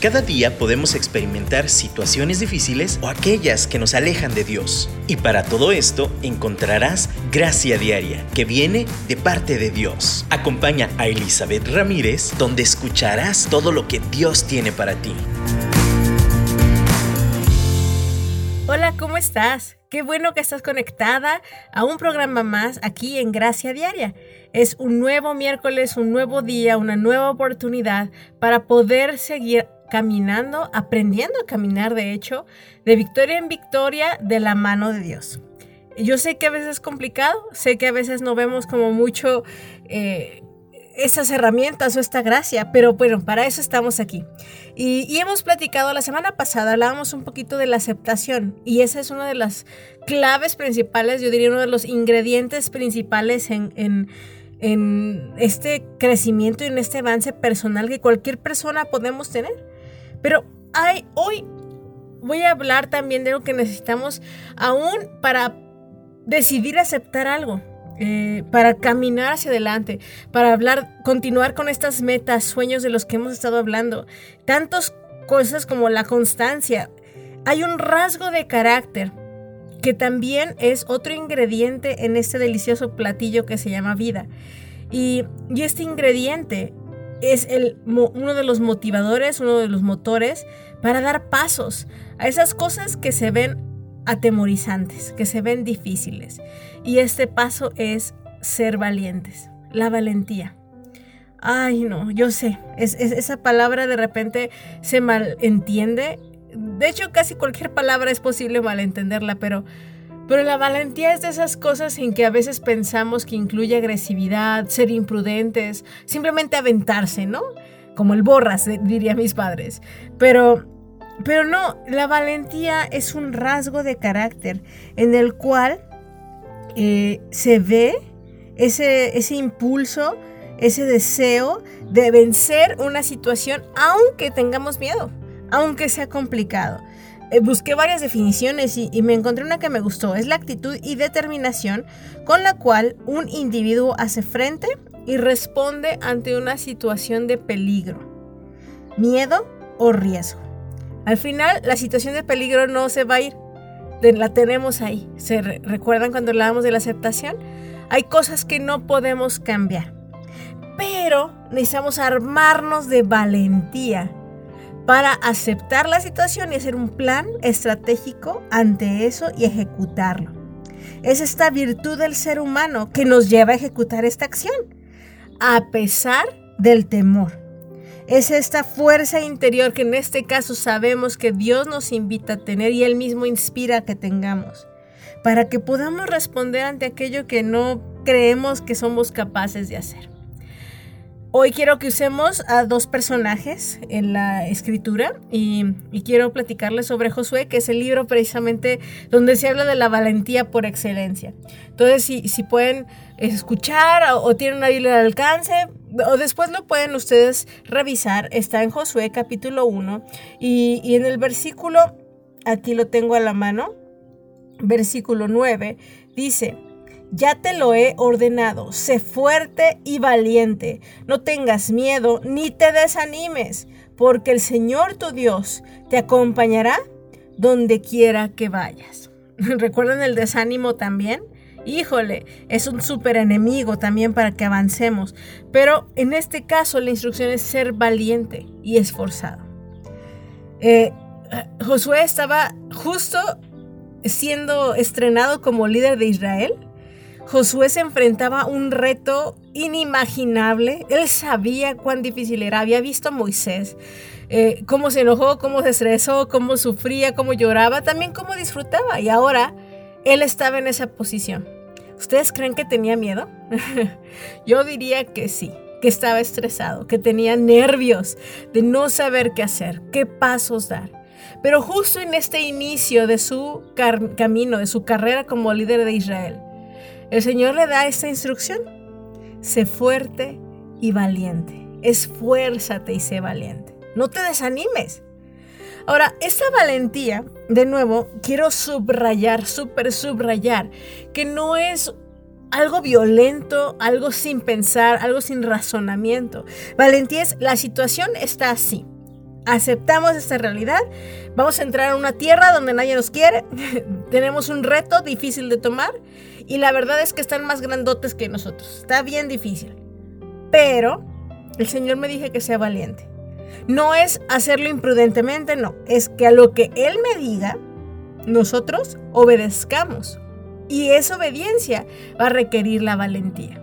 Cada día podemos experimentar situaciones difíciles o aquellas que nos alejan de Dios. Y para todo esto encontrarás gracia diaria que viene de parte de Dios. Acompaña a Elizabeth Ramírez donde escucharás todo lo que Dios tiene para ti. Hola, ¿cómo estás? Qué bueno que estás conectada a un programa más aquí en Gracia Diaria. Es un nuevo miércoles, un nuevo día, una nueva oportunidad para poder seguir caminando, aprendiendo a caminar, de hecho, de victoria en victoria de la mano de Dios. Yo sé que a veces es complicado, sé que a veces no vemos como mucho eh, estas herramientas o esta gracia, pero bueno, para eso estamos aquí. Y, hemos platicado, la semana pasada hablábamos un poquito de la aceptación y esa es una de las claves principales, yo diría uno de los ingredientes principales en en este crecimiento y en este avance personal que cualquier persona podemos tener. Pero hoy voy a hablar también de lo que necesitamos aún para decidir aceptar algo. Eh, para caminar hacia adelante, para hablar, continuar con estas metas, sueños de los que hemos estado hablando, tantas cosas como la constancia. Hay un rasgo de carácter que también es otro ingrediente en este delicioso platillo que se llama vida. Y, y este ingrediente es el, uno de los motivadores, uno de los motores para dar pasos a esas cosas que se ven atemorizantes, que se ven difíciles. Y este paso es ser valientes, la valentía. Ay, no, yo sé, es, esa palabra de repente se malentiende. De hecho, casi cualquier palabra es posible malentenderla, pero pero la valentía es de esas cosas en que a veces pensamos que incluye agresividad, ser imprudentes, simplemente aventarse, ¿no? Como el borras, eh, diría mis padres. Pero, pero no, la valentía es un rasgo de carácter en el cual eh, se ve ese, ese impulso, ese deseo de vencer una situación aunque tengamos miedo, aunque sea complicado. Eh, busqué varias definiciones y, me encontré una que me gustó. Es la actitud y determinación con la cual un individuo hace frente y responde ante una situación de peligro, miedo o riesgo. Al final, la situación de peligro no se va a ir, la tenemos ahí. ¿Se recuerdan cuando hablábamos de la aceptación? Hay cosas que no podemos cambiar, pero necesitamos armarnos de valentía para aceptar la situación y hacer un plan estratégico ante eso y ejecutarlo. Es esta virtud del ser humano que nos lleva a ejecutar esta acción, a pesar del temor. Es esta fuerza interior que en este caso sabemos que Dios nos invita a tener y Él mismo inspira que tengamos, para que podamos responder ante aquello que no creemos que somos capaces de hacer. Hoy quiero que usemos a dos personajes en la escritura y, quiero platicarles sobre Josué, que es el libro precisamente donde se habla de la valentía por excelencia. Entonces, si, si pueden escuchar o, tienen una Biblia al alcance, o después lo pueden ustedes revisar, está en Josué capítulo 1 y, y en el versículo, aquí lo tengo a la mano, versículo 9, dice, ya te lo he ordenado, sé fuerte y valiente, no tengas miedo ni te desanimes, porque el Señor tu Dios te acompañará donde quiera que vayas. ¿Recuerdan el desánimo también? Híjole, es un súper enemigo también para que avancemos, pero en este caso la instrucción es ser valiente y esforzado. Eh, Josué estaba justo siendo estrenado como líder de Israel Josué se enfrentaba a un reto inimaginable. Él sabía cuán difícil era. Había visto a Moisés, eh, cómo se enojó, cómo se estresó, cómo sufría, cómo lloraba, también cómo disfrutaba. Y ahora él estaba en esa posición. ¿Ustedes creen que tenía miedo? Yo diría que sí, que estaba estresado, que tenía nervios de no saber qué hacer, qué pasos dar. Pero justo en este inicio de su camino, de su carrera como líder de Israel, el Señor le da esta instrucción. Sé fuerte y valiente. Esfuérzate y sé valiente. No te desanimes. Ahora, esa valentía, de nuevo, quiero subrayar, súper subrayar, que no es algo violento, algo sin pensar, algo sin razonamiento. Valentía es, la situación está así. Aceptamos esta realidad. Vamos a entrar a una tierra donde nadie nos quiere. Tenemos un reto difícil de tomar. Y la verdad es que están más grandotes que nosotros. Está bien difícil. Pero el Señor me dije que sea valiente. No es hacerlo imprudentemente, no. Es que a lo que Él me diga, nosotros obedezcamos. Y esa obediencia va a requerir la valentía.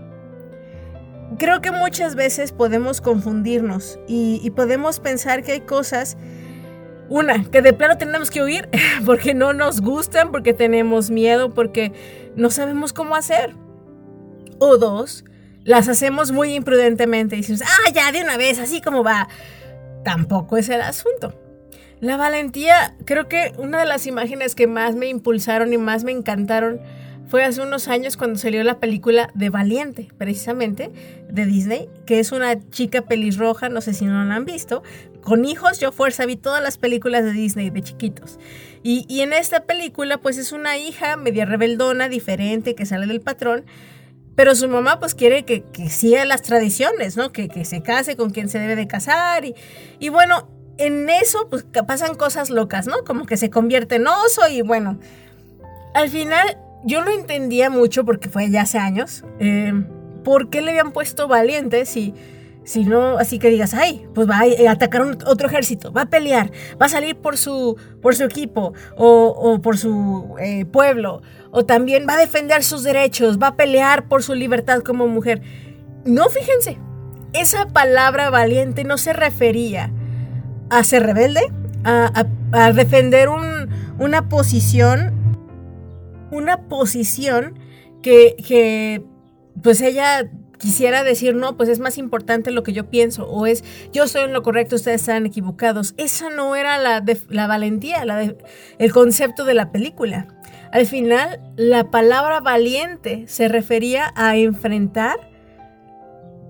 Creo que muchas veces podemos confundirnos y, podemos pensar que hay cosas, una, que de plano tenemos que huir porque no nos gustan, porque tenemos miedo, porque no sabemos cómo hacer. O dos, las hacemos muy imprudentemente y decimos, ah, ya de una vez, así como va. Tampoco es el asunto. La valentía, creo que una de las imágenes que más me impulsaron y más me encantaron fue hace unos años cuando salió la película de Valiente, precisamente, de Disney, que es una chica pelirroja, no sé si no la han visto, con hijos, yo fuerza vi todas las películas de Disney de chiquitos. Y, en esta película, pues es una hija media rebeldona, diferente, que sale del patrón, pero su mamá pues quiere que, que siga las tradiciones, ¿no? Que, que, se case con quien se debe de casar. Y, y bueno, en eso pues pasan cosas locas, ¿no? Como que se convierte en oso y bueno, al final yo no entendía mucho porque fue ya hace años. Eh, ¿Por qué le habían puesto valiente si, si no, así que digas, ay, pues va a atacar otro ejército, va a pelear, va a salir por su, por su equipo o, por su eh, pueblo, o también va a defender sus derechos, va a pelear por su libertad como mujer? No, fíjense, esa palabra valiente no se refería a ser rebelde, a, defender una posición, una posición que, que, pues ella quisiera decir, no, pues es más importante lo que yo pienso, o es yo estoy en lo correcto, ustedes están equivocados. Esa no era la, la valentía, la el concepto de la película. Al final, la palabra valiente se refería a enfrentar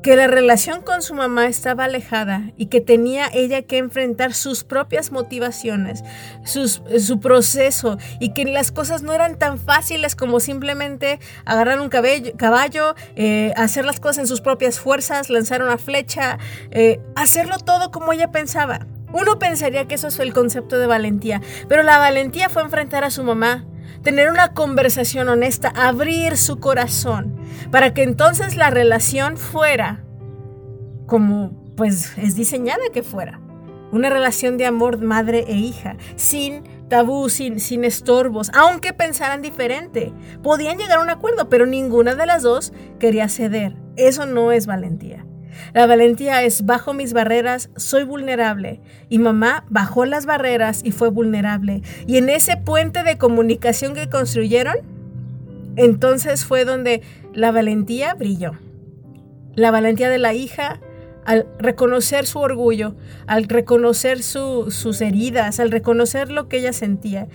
que la relación con su mamá estaba alejada y que tenía ella que enfrentar sus propias motivaciones, su proceso y que las cosas no eran tan fáciles como simplemente agarrar un caballo, eh, hacer las cosas en sus propias fuerzas, lanzar una flecha, eh, hacerlo todo como ella pensaba. Uno pensaría que eso es el concepto de valentía, pero la valentía fue enfrentar a su mamá, tener una conversación honesta, abrir su corazón, para que entonces la relación fuera como pues es diseñada que fuera. Una relación de amor madre e hija, sin tabú, sin, sin estorbos, aunque pensaran diferente. Podían llegar a un acuerdo, pero ninguna de las dos quería ceder. Eso no es valentía. La valentía es bajo mis barreras, soy vulnerable. Y mamá bajó las barreras y fue vulnerable. Y en ese puente de comunicación que construyeron, entonces fue donde la valentía brilló. La valentía de la hija al reconocer su orgullo, al reconocer sus heridas, al reconocer lo que ella sentía,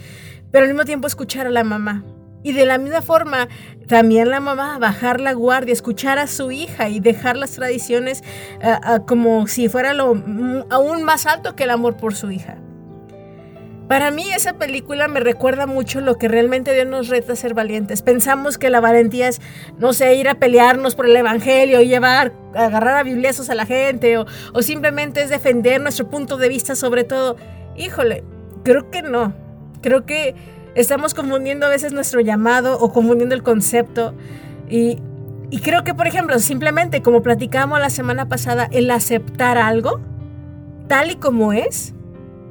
pero al mismo tiempo escuchar a la mamá. Y de la misma forma, también la mamá bajar la guardia, escuchar a su hija y dejar las tradiciones eh, eh, como si fuera lo aún más alto que el amor por su hija. Para mí esa película me recuerda mucho lo que realmente Dios nos reta a ser valientes. Pensamos que la valentía es, no sé, ir a pelearnos por el Evangelio llevar, agarrar a bibliazos a la gente o, o simplemente es defender nuestro punto de vista sobre todo. Híjole, creo que no. Creo que Estamos confundiendo a veces nuestro llamado o confundiendo el concepto. Y, creo que, por ejemplo, simplemente como platicábamos la semana pasada, el aceptar algo tal y como es,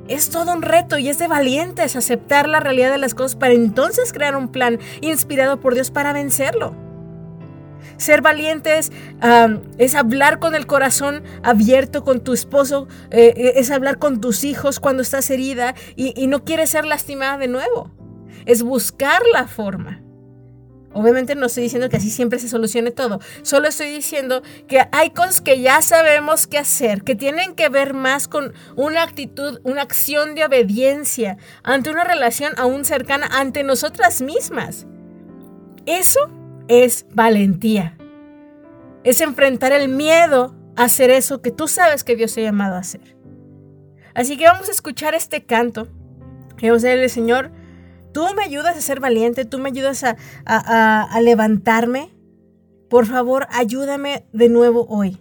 es todo un reto y es de valientes aceptar la realidad de las cosas para entonces crear un plan inspirado por Dios para vencerlo. Ser valientes es hablar con el corazón abierto con tu esposo, eh, eh, es hablar con tus hijos cuando estás herida y, y no quieres ser lastimada de nuevo es buscar la forma. Obviamente no estoy diciendo que así siempre se solucione todo, solo estoy diciendo que hay cosas que ya sabemos qué hacer, que tienen que ver más con una actitud, una acción de obediencia ante una relación aún cercana ante nosotras mismas. Eso es valentía. Es enfrentar el miedo a hacer eso que tú sabes que Dios te ha llamado a hacer. Así que vamos a escuchar este canto. Y vamos a decirle, Señor, Tú me ayudas a ser valiente, tú me ayudas a, levantarme. Por favor, ayúdame de nuevo hoy.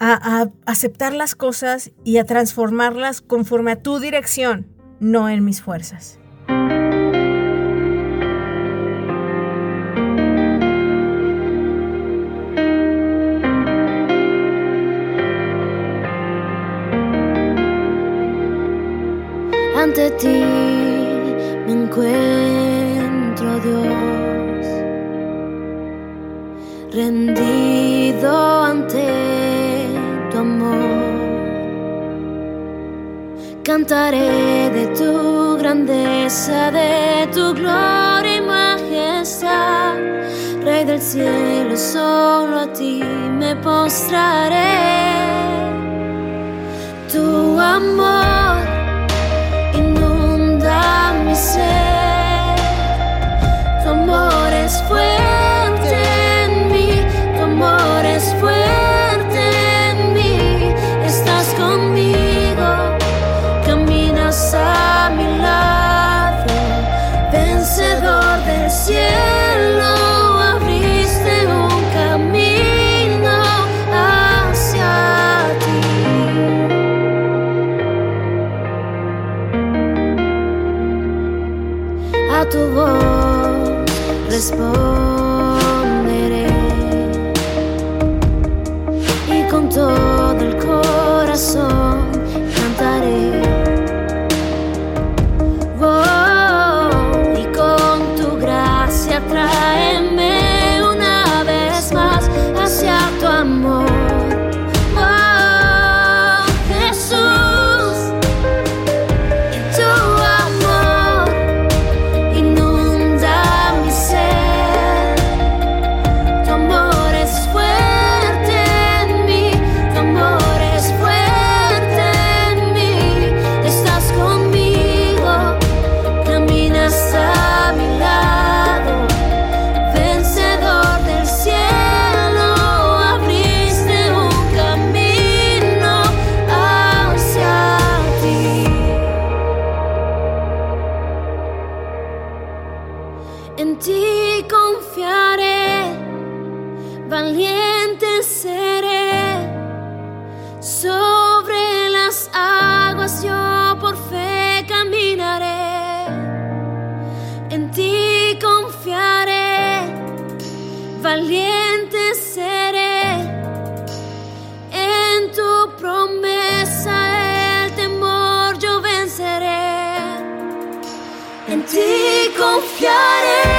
a, a aceptar las cosas y a transformarlas conforme a tu dirección, no en mis fuerzas. ante ti rendido ante tu amor. Cantaré de tu grandeza, de tu gloria y majestad. Rey del cielo, solo a ti me postraré. Tu amor valiente seré. En tu promesa el temor yo venceré. En ti confiaré,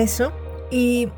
regreso y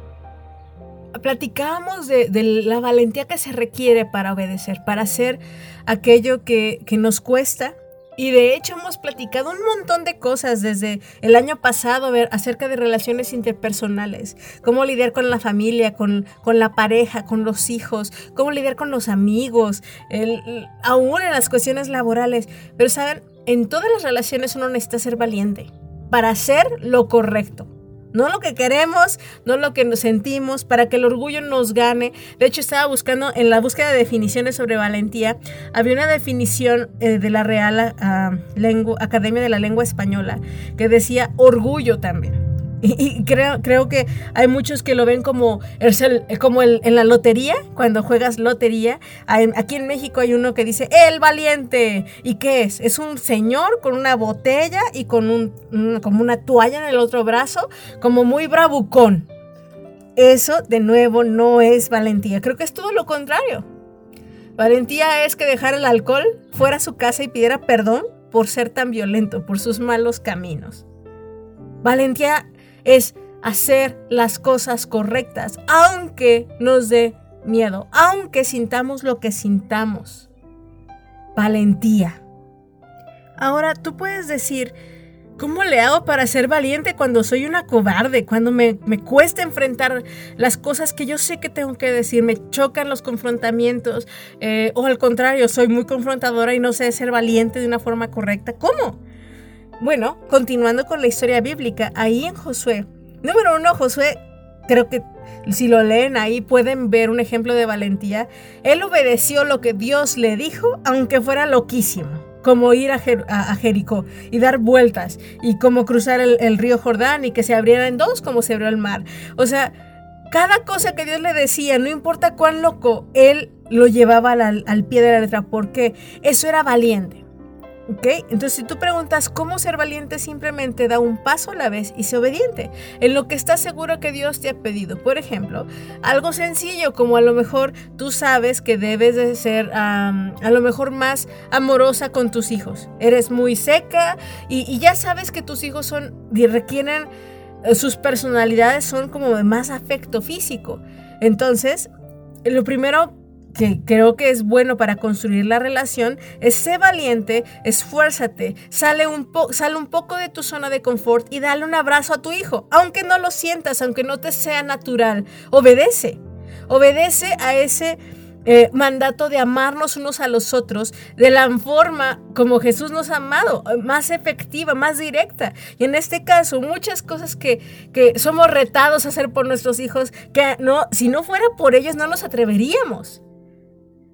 platicábamos de, la valentía que se requiere para obedecer, para hacer aquello que, que nos cuesta. Y de hecho hemos platicado un montón de cosas desde el año pasado ver, acerca de relaciones interpersonales, cómo lidiar con la familia, con, con la pareja, con los hijos, cómo lidiar con los amigos, el- aún en las cuestiones laborales. Pero saben, en todas las relaciones uno necesita ser valiente para hacer lo correcto No lo que queremos, no lo que nos sentimos, para que el orgullo nos gane. De hecho, estaba buscando, en la búsqueda de definiciones sobre valentía, había una definición eh, de la Real Lengua- Academia de la Lengua Española que decía orgullo también. Y, creo, creo que hay muchos que lo ven como, el- como el- en la lotería, cuando juegas lotería. Aquí en México hay uno que dice, el valiente. ¿Y qué es? Es un señor con una botella y con un- como una toalla en el otro brazo, como muy bravucón. Eso, de nuevo, no es valentía. Creo que es todo lo contrario. Valentía es que dejara el alcohol fuera a su casa y pidiera perdón por ser tan violento, por sus malos caminos. Valentía es hacer las cosas correctas, aunque nos dé miedo, aunque sintamos lo que sintamos. Valentía. Ahora, tú puedes decir, ¿cómo le hago para ser valiente cuando soy una cobarde? Cuando me, me cuesta enfrentar las cosas que yo sé que tengo que decir, me chocan los confrontamientos, eh, o al contrario, soy muy confrontadora y no sé ser valiente de una forma correcta. ¿Cómo? Bueno, continuando con la historia bíblica, ahí en Josué, número uno, Josué, creo que si lo leen ahí pueden ver un ejemplo de valentía. Él obedeció lo que Dios le dijo, aunque fuera loquísimo, como ir a, Jer- a- a Jericó y dar vueltas, y como cruzar el, el río Jordán y que se abriera en dos, como se abrió el mar. O sea, cada cosa que Dios le decía, no importa cuán loco, él lo llevaba al, al pie de la letra, porque eso era valiente. ¿Ok? Entonces, si tú preguntas cómo ser valiente, simplemente da un paso a la vez y sé obediente en lo que estás seguro que Dios te ha pedido. Por ejemplo, algo sencillo como a lo mejor tú sabes que debes de ser a lo mejor más amorosa con tus hijos. Eres muy seca y, y ya sabes que tus hijos son y requieren eh, sus personalidades son como de más afecto físico. Entonces, lo primero que creo que es bueno para construir la relación es ser valiente, esfuérzate, sale un, po- sale un poco de tu zona de confort y dale un abrazo a tu hijo, aunque no lo sientas, aunque no te sea natural. Obedece, obedece a ese eh, mandato de amarnos unos a los otros de la forma como Jesús nos ha amado, más efectiva, más directa. Y en este caso, muchas cosas que, que somos retados a hacer por nuestros hijos, que no, si no fuera por ellos no nos atreveríamos.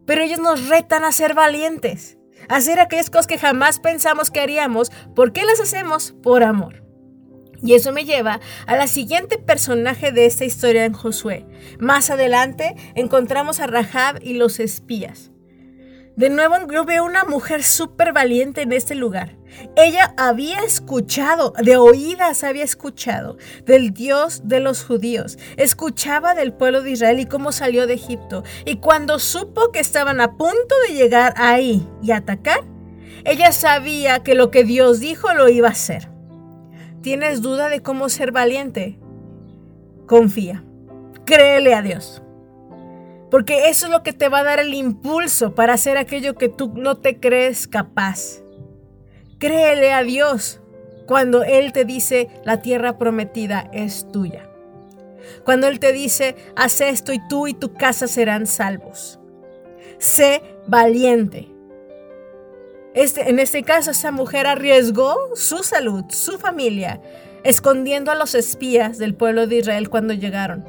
Pero ellos nos retan a ser valientes, a hacer aquellas cosas que jamás pensamos que haríamos. ¿Por qué las hacemos? Por amor. Y eso me lleva a la siguiente personaje de esta historia en Josué. Más adelante encontramos a Rahab y los espías. De nuevo yo veo una mujer súper valiente en este lugar. Ella había escuchado, de oídas había escuchado del Dios de los judíos. Escuchaba del pueblo de Israel y cómo salió de Egipto. Y cuando supo que estaban a punto de llegar ahí y atacar, ella sabía que lo que Dios dijo lo iba a hacer. ¿Tienes duda de cómo ser valiente? Confía. Créele a Dios. Porque eso es lo que te va a dar el impulso para hacer aquello que tú no te crees capaz. Créele a Dios cuando Él te dice la tierra prometida es tuya. Cuando Él te dice haz esto y tú y tu casa serán salvos. Sé valiente. Este, en este caso, esa mujer arriesgó su salud, su familia, escondiendo a los espías del pueblo de Israel cuando llegaron.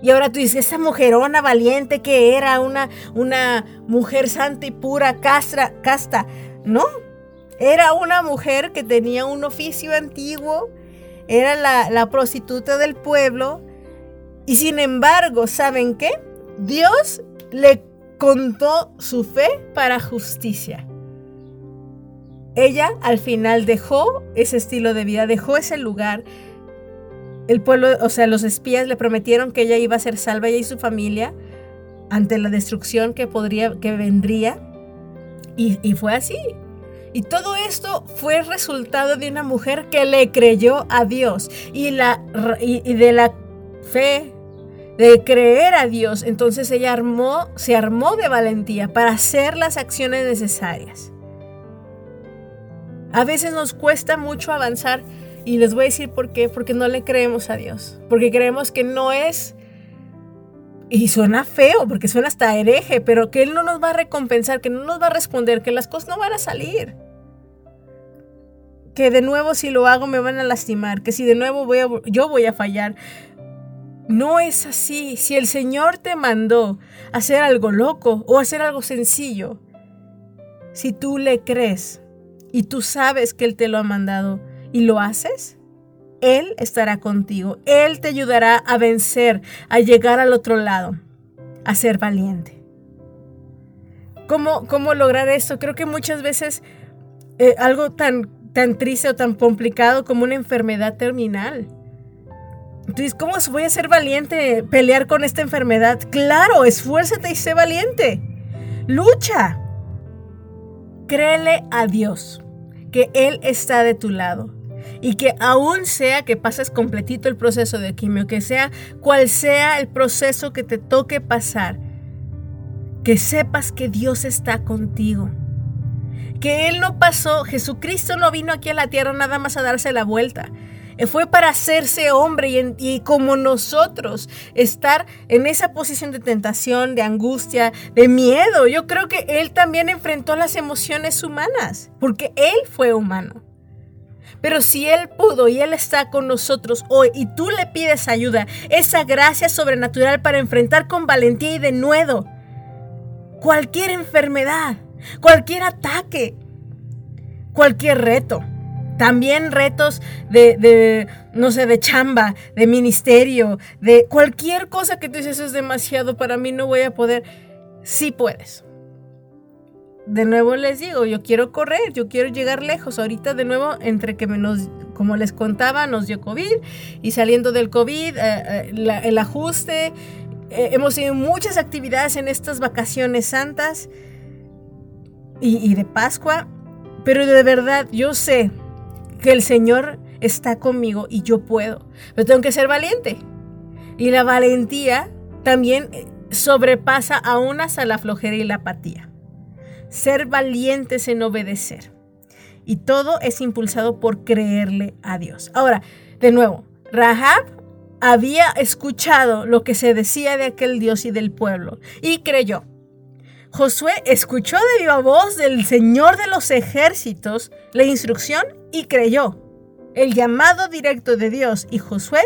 Y ahora tú dices, esa mujerona valiente que era una, una mujer santa y pura, casta. No, era una mujer que tenía un oficio antiguo, era la, la prostituta del pueblo. Y sin embargo, ¿saben qué? Dios le contó su fe para justicia. Ella al final dejó ese estilo de vida, dejó ese lugar. El pueblo, o sea, los espías le prometieron que ella iba a ser salva ella y su familia ante la destrucción que podría, que vendría. Y, y fue así. Y todo esto fue resultado de una mujer que le creyó a Dios y, la, y, de la fe de creer a Dios. Entonces ella armó, se armó de valentía para hacer las acciones necesarias. A veces nos cuesta mucho avanzar y les voy a decir por qué, porque no le creemos a Dios, porque creemos que no es, y suena feo, porque suena hasta hereje, pero que Él no nos va a recompensar, que no nos va a responder, que las cosas no van a salir. Que de nuevo si lo hago me van a lastimar, que si de nuevo voy yo voy a fallar. No es así. Si el Señor te mandó hacer algo loco o hacer algo sencillo, si tú le crees y tú sabes que Él te lo ha mandado y lo haces, Él estará contigo. Él te ayudará a vencer, a llegar al otro lado, a ser valiente. ¿Cómo, cómo lograr esto? Creo que muchas veces eh, algo tan, tan triste o tan complicado como una enfermedad terminal. Entonces, ¿cómo voy a ser valiente pelear con esta enfermedad? Claro, esfuérzate y sé valiente. Lucha. Créele a Dios que Él está de tu lado y que aún sea que pases completito el proceso de quimio, que sea cual sea el proceso que te toque pasar, que sepas que Dios está contigo. Que Él no pasó, Jesucristo no vino aquí a la tierra nada más a darse la vuelta. Eh, fue para hacerse hombre y, y, como nosotros estar en esa posición de tentación, de angustia, de miedo. Yo creo que Él también enfrentó las emociones humanas, porque Él fue humano. Pero si Él pudo y Él está con nosotros hoy y tú le pides ayuda, esa gracia sobrenatural para enfrentar con valentía y de nuevo cualquier enfermedad, cualquier ataque, cualquier reto. También retos de, no sé, de chamba, de ministerio, de cualquier cosa que tú dices es demasiado para mí, no voy a poder. Sí puedes. De nuevo les digo, yo quiero correr, yo quiero llegar lejos. Ahorita de nuevo, entre que nos, como les contaba, nos dio COVID y saliendo del COVID, eh, eh, el ajuste, eh, hemos tenido muchas actividades en estas vacaciones santas y, de Pascua, pero de verdad yo sé que el Señor está conmigo y yo puedo. Pero tengo que ser valiente. Y la valentía también sobrepasa aún hasta la flojera y la apatía. Ser valientes en obedecer. Y todo es impulsado por creerle a Dios. Ahora, de nuevo, Rahab había escuchado lo que se decía de aquel Dios y del pueblo y creyó. Josué escuchó de viva voz del Señor de los ejércitos la instrucción y creyó. El llamado directo de Dios y Josué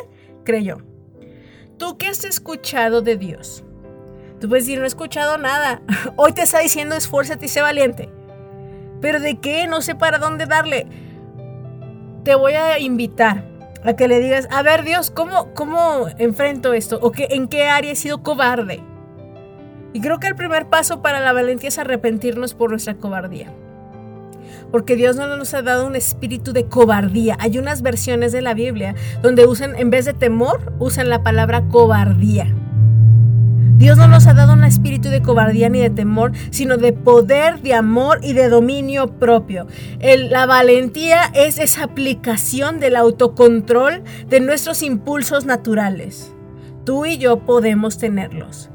creyó. ¿Tú qué has escuchado de Dios? Tú puedes decir, no he escuchado nada. Hoy te está diciendo esfuérzate y sé valiente. Pero de qué? No sé para dónde darle. Te voy a invitar a que le digas, a ver Dios, ¿cómo, cómo enfrento esto? ¿O que, en qué área he sido cobarde? Y creo que el primer paso para la valentía es arrepentirnos por nuestra cobardía. Porque Dios no nos ha dado un espíritu de cobardía. Hay unas versiones de la Biblia donde usan, en vez de temor, usan la palabra cobardía. Dios no nos ha dado un espíritu de cobardía ni de temor, sino de poder, de amor y de dominio propio. La valentía es esa aplicación del autocontrol de nuestros impulsos naturales. Tú y yo podemos tenerlos.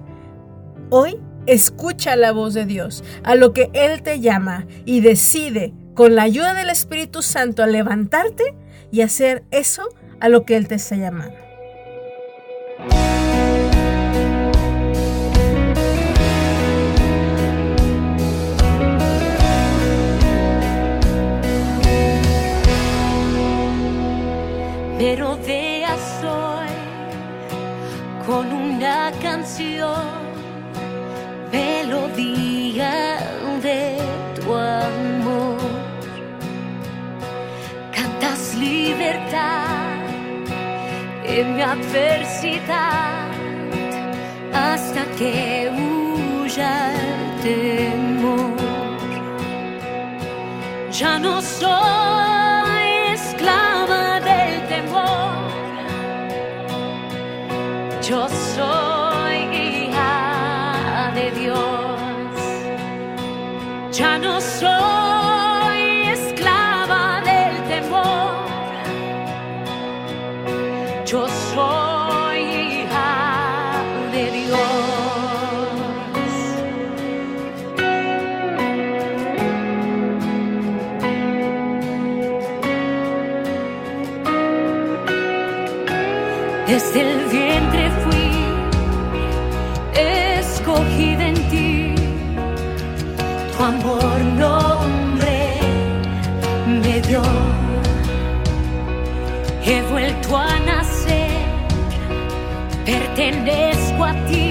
Hoy escucha la voz de Dios, a lo que Él te llama y decide con la ayuda del Espíritu Santo a levantarte y hacer eso a lo que Él te está llamando. Me rodeas hoy con una canción, melodía de tu amor. Cantas libertad en mi adversidad hasta que huya el temor. Ya no soy pertenezco a ti,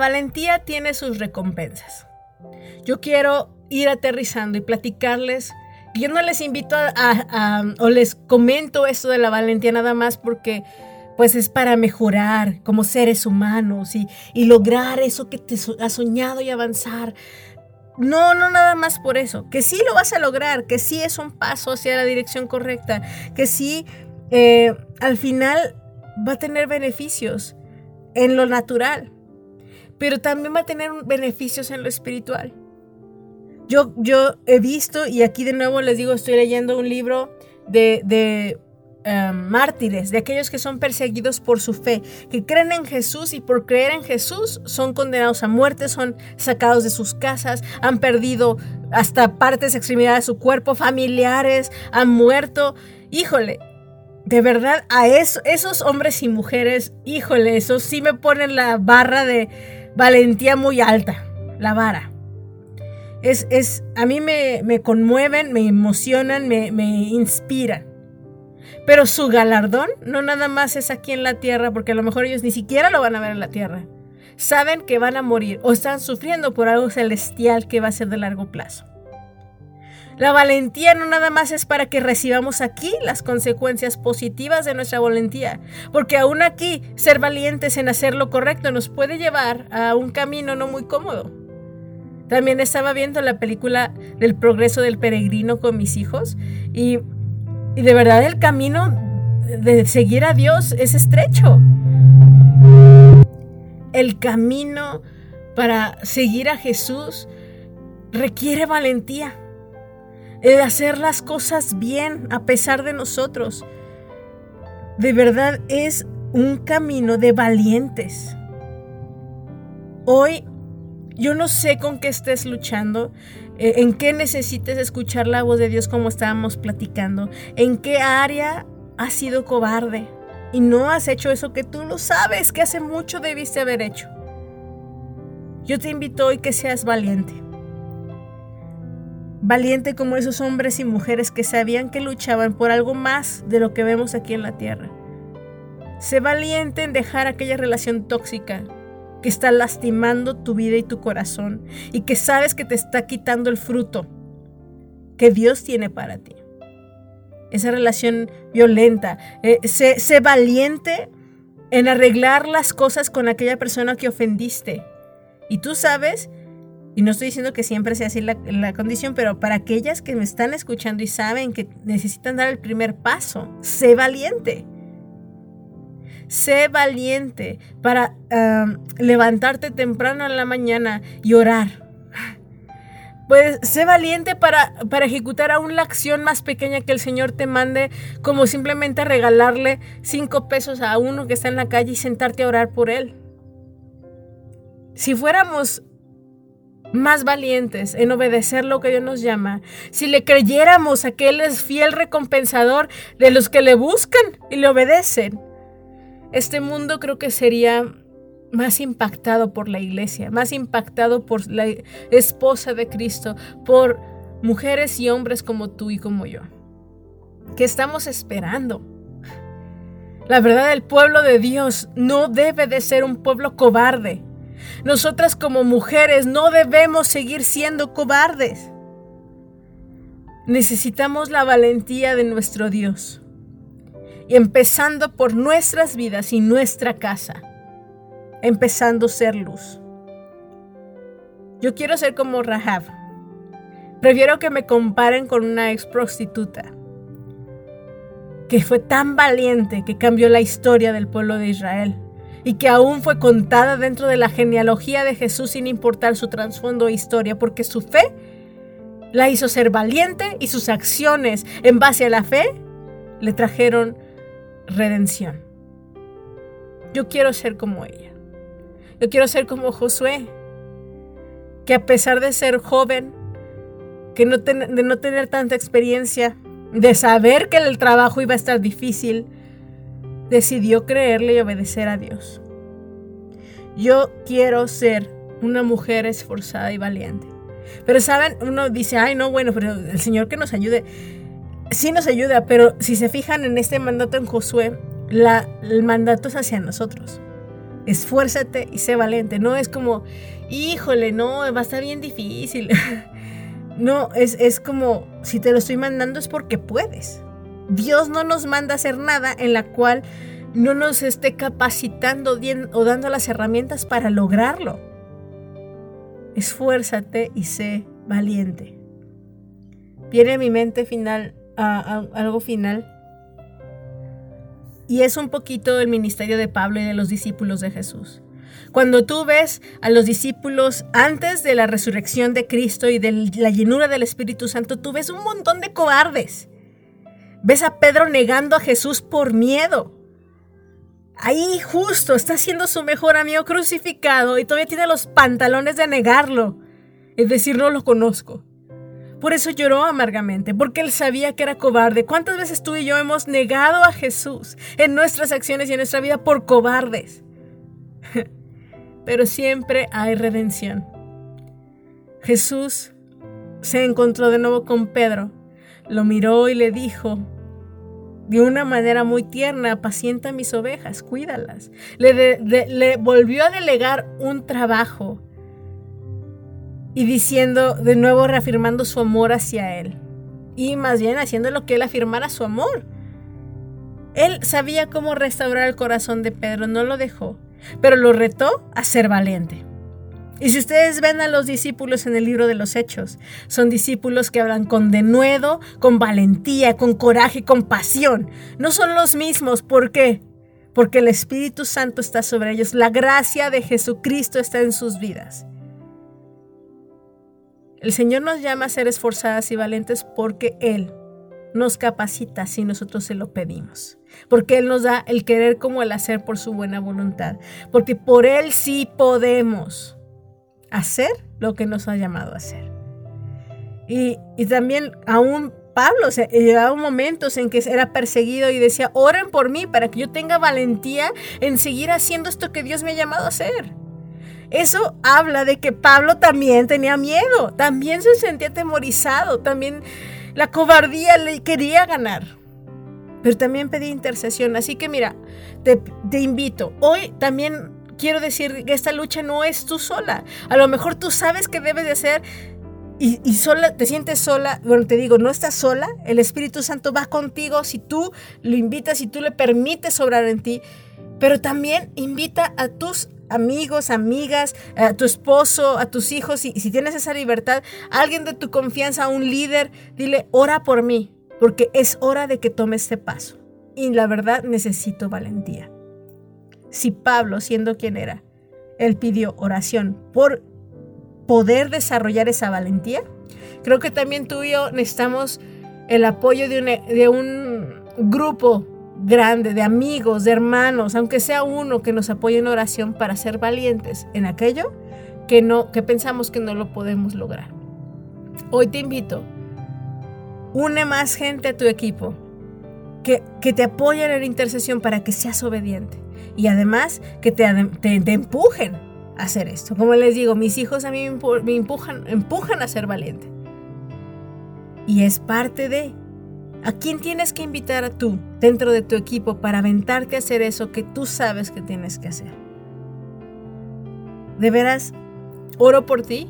valentía tiene sus recompensas. Yo quiero ir aterrizando y platicarles. Yo no les invito a, o les comento esto de la valentía nada más porque pues es para mejorar como seres humanos y, lograr eso que te has soñado y avanzar. no, no nada más por eso, que sí lo vas a lograr, que sí es un paso hacia la dirección correcta, que sí eh, al final va a tener beneficios en lo natural, pero también va a tener beneficios en lo espiritual. Yo, yo he visto, y aquí de nuevo les digo, estoy leyendo un libro de, de eh, mártires, de aquellos que son perseguidos por su fe, que creen en Jesús y por creer en Jesús son condenados a muerte, son sacados de sus casas, han perdido hasta partes, extremidades de su cuerpo, familiares, han muerto. Híjole, de verdad, a esos hombres y mujeres, híjole, eso sí me ponen la barra de valentía muy alta, la vara. Es, es a mí me, me, conmueven, me emocionan, me, me inspiran. Pero su galardón no nada más es aquí en la tierra, porque a lo mejor ellos ni siquiera lo van a ver en la tierra. Saben que van a morir o están sufriendo por algo celestial que va a ser de largo plazo. La valentía no nada más es para que recibamos aquí las consecuencias positivas de nuestra valentía, porque aún aquí ser valientes en hacer lo correcto nos puede llevar a un camino no muy cómodo. También estaba viendo la película del progreso del peregrino con mis hijos y, y de verdad el camino de seguir a Dios es estrecho. El camino para seguir a Jesús requiere valentía el hacer las cosas bien a pesar de nosotros. De verdad es un camino de valientes. Hoy yo no sé con qué estés luchando, eh, en qué necesites escuchar la voz de Dios como estábamos platicando, en qué área has sido cobarde y no has hecho eso que tú lo sabes que hace mucho debiste haber hecho. Yo te invito hoy que seas valiente valiente como esos hombres y mujeres que sabían que luchaban por algo más de lo que vemos aquí en la tierra. Sé valiente en dejar aquella relación tóxica que está lastimando tu vida y tu corazón y que sabes que te está quitando el fruto que Dios tiene para ti. Esa relación violenta. Eh, sé, sé valiente en arreglar las cosas con aquella persona que ofendiste. Y tú sabes y no estoy diciendo que siempre sea así la, condición, pero para aquellas que me están escuchando y saben que necesitan dar el primer paso, sé valiente. Sé valiente para levantarte temprano en la mañana y orar. Pues sé valiente para, para ejecutar aún la acción más pequeña que el Señor te mande, como simplemente regalarle cinco pesos a uno que está en la calle y sentarte a orar por él. Si fuéramos más valientes en obedecer lo que Dios nos llama, si le creyéramos a que Él es fiel recompensador de los que le buscan y le obedecen, este mundo creo que sería más impactado por la iglesia, más impactado por la esposa de Cristo, por mujeres y hombres como tú y como yo. ¿Qué estamos esperando? La verdad, el pueblo de Dios no debe de ser un pueblo cobarde. Nosotras como mujeres no debemos seguir siendo cobardes. Necesitamos la valentía de nuestro Dios. Y empezando por nuestras vidas y nuestra casa. Empezando a ser luz. Yo quiero ser como Rahab. Prefiero que me comparen con una ex prostituta que fue tan valiente que cambió la historia del pueblo de Israel y que aún fue contada dentro de la genealogía de Jesús sin importar su trasfondo e historia, porque su fe la hizo ser valiente y sus acciones en base a la fe le trajeron redención. Yo quiero ser como ella. Yo quiero ser como Josué, que a pesar de ser joven, que no de no tener tanta experiencia, de saber que el trabajo iba a estar difícil, decidió creerle y obedecer a Dios. Yo quiero ser una mujer esforzada y valiente. Pero saben, uno dice, ay no, bueno, pero el Señor que nos ayude. Sí nos ayuda, pero si se fijan en este mandato en Josué, la, el mandato es hacia nosotros. Esfuérzate y sé valiente. No es como, híjole, no, va a estar bien difícil. no, es, es como, si te lo estoy mandando es porque puedes. Dios no nos manda a hacer nada en la cual no nos esté capacitando o dando las herramientas para lograrlo. Esfuérzate y sé valiente. Viene a mi mente final, a- a- algo final. Y es un poquito el ministerio de Pablo y de los discípulos de Jesús. Cuando tú ves a los discípulos antes de la resurrección de Cristo y de la llenura del Espíritu Santo, tú ves un montón de cobardes. Ves a Pedro negando a Jesús por miedo. Ahí justo está siendo su mejor amigo crucificado y todavía tiene los pantalones de negarlo. Es decir, no lo conozco. Por eso lloró amargamente, porque él sabía que era cobarde. ¿Cuántas veces tú y yo hemos negado a Jesús en nuestras acciones y en nuestra vida por cobardes? Pero siempre hay redención. Jesús se encontró de nuevo con Pedro, lo miró y le dijo, de una manera muy tierna, apacienta mis ovejas, cuídalas. Le, le volvió a delegar un trabajo y diciendo, de nuevo reafirmando su amor hacia él. Y más bien haciendo lo que él afirmara su amor. Él sabía cómo restaurar el corazón de Pedro, no lo dejó, pero lo retó a ser valiente. Y si ustedes ven a los discípulos en el libro de los Hechos, son discípulos que hablan con denuedo, con valentía, con coraje, con pasión. No son los mismos, ¿por qué? Porque el Espíritu Santo está sobre ellos, la gracia de Jesucristo está en sus vidas. El Señor nos llama a ser esforzadas y valientes porque Él nos capacita si nosotros se lo pedimos. Porque Él nos da el querer como el hacer por su buena voluntad. Porque por Él sí podemos hacer lo que nos ha llamado a hacer. Y, y también aún Pablo se llegaba momentos en que era perseguido y decía, oren por mí para que yo tenga valentía en seguir haciendo esto que Dios me ha llamado a hacer. Eso habla de que Pablo también tenía miedo, también se sentía atemorizado, también la cobardía le quería ganar. Pero también pedía intercesión. Así que mira, te, te invito. Hoy también quiero decir que esta lucha no es tú sola. A lo mejor tú sabes que debes de hacer y, y sola, te sientes sola. Bueno, te digo, no estás sola. El Espíritu Santo va contigo si tú lo invitas, si tú le permites obrar en ti. Pero también invita a tus amigos, amigas, a tu esposo, a tus hijos, y si tienes esa libertad, alguien de tu confianza, a un líder, dile, ora por mí, porque es hora de que tome este paso. Y la verdad necesito valentía. Si Pablo, siendo quien era, él pidió oración por poder desarrollar esa valentía, creo que también tú y yo necesitamos el apoyo de un, grupo grande, de amigos, de hermanos, aunque sea uno que nos apoye en oración para ser valientes en aquello que no, que pensamos que no lo podemos lograr. Hoy te invito, une más gente a tu equipo, que, que te apoyen en la intercesión para que seas obediente y además que te, te, empujen a hacer esto. Como les digo, mis hijos a mí me empujan, empujan a ser valiente. Y es parte de ¿A quién tienes que invitar a tú dentro de tu equipo para aventarte a hacer eso que tú sabes que tienes que hacer? De veras, oro por ti.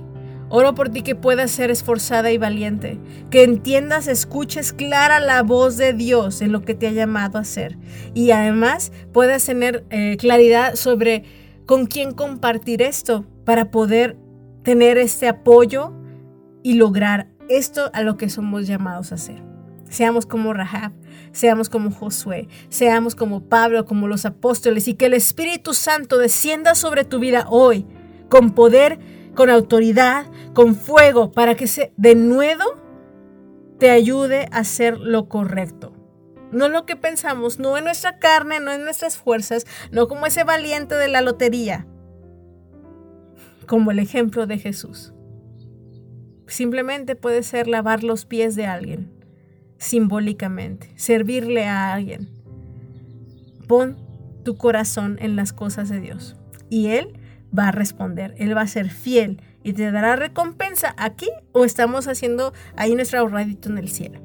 Oro por ti que puedas ser esforzada y valiente, que entiendas, escuches clara la voz de Dios en lo que te ha llamado a hacer y además puedas tener eh, claridad sobre con quién compartir esto para poder tener este apoyo y lograr esto a lo que somos llamados a hacer. Seamos como Rahab, seamos como Josué, seamos como Pablo, como los apóstoles y que el Espíritu Santo descienda sobre tu vida hoy con poder, con autoridad, con fuego, para que se, de nuevo te ayude a hacer lo correcto. No lo que pensamos, no en nuestra carne, no en nuestras fuerzas, no como ese valiente de la lotería, como el ejemplo de Jesús. Simplemente puede ser lavar los pies de alguien simbólicamente, servirle a alguien. Pon tu corazón en las cosas de Dios y Él va a responder, Él va a ser fiel y te dará recompensa aquí o estamos haciendo ahí nuestro ahorradito en el cielo.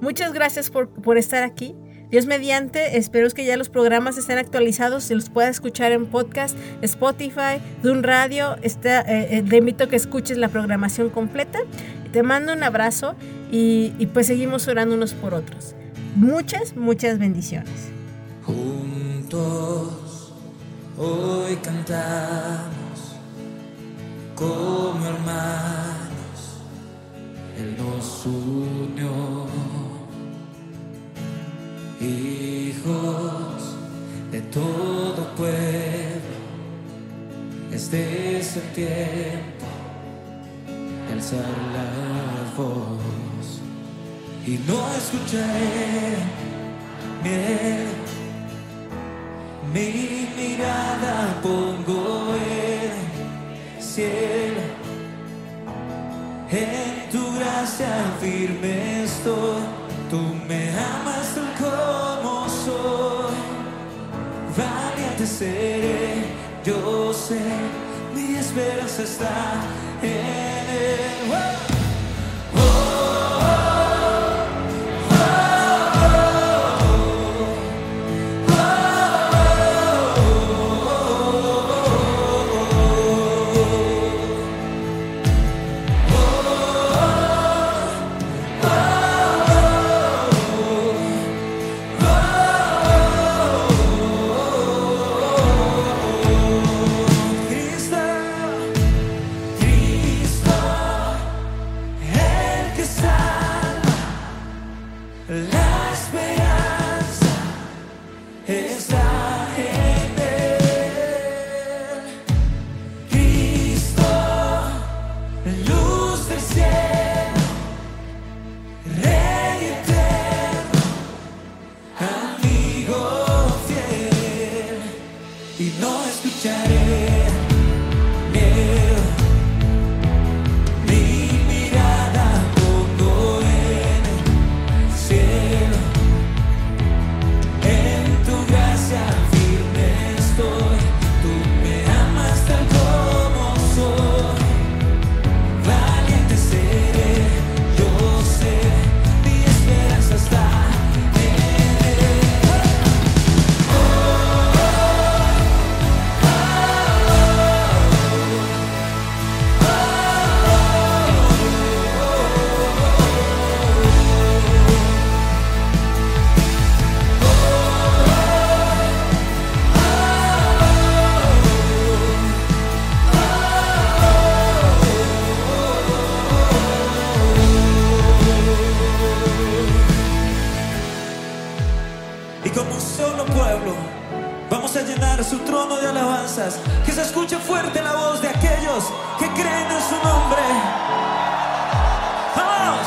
Muchas gracias por, por estar aquí. Dios mediante, espero que ya los programas estén actualizados, se los pueda escuchar en podcast, Spotify, Dun Radio. Está, eh, te invito a que escuches la programación completa. Te mando un abrazo y, y pues seguimos orando unos por otros. Muchas, muchas bendiciones. Juntos Hoy cantamos como hermanos, Él nos unió. Hijos de todo pueblo, este es tiempo. De alzar la voz y no escucharé miedo. Mi mirada pongo en el cielo, en tu gracia firme estoy, tú me amas tal como soy, valiente seré, yo sé, mi esperanza está en él. de alabanzas, que se escuche fuerte la voz de aquellos que creen en su nombre. ¡Vamos!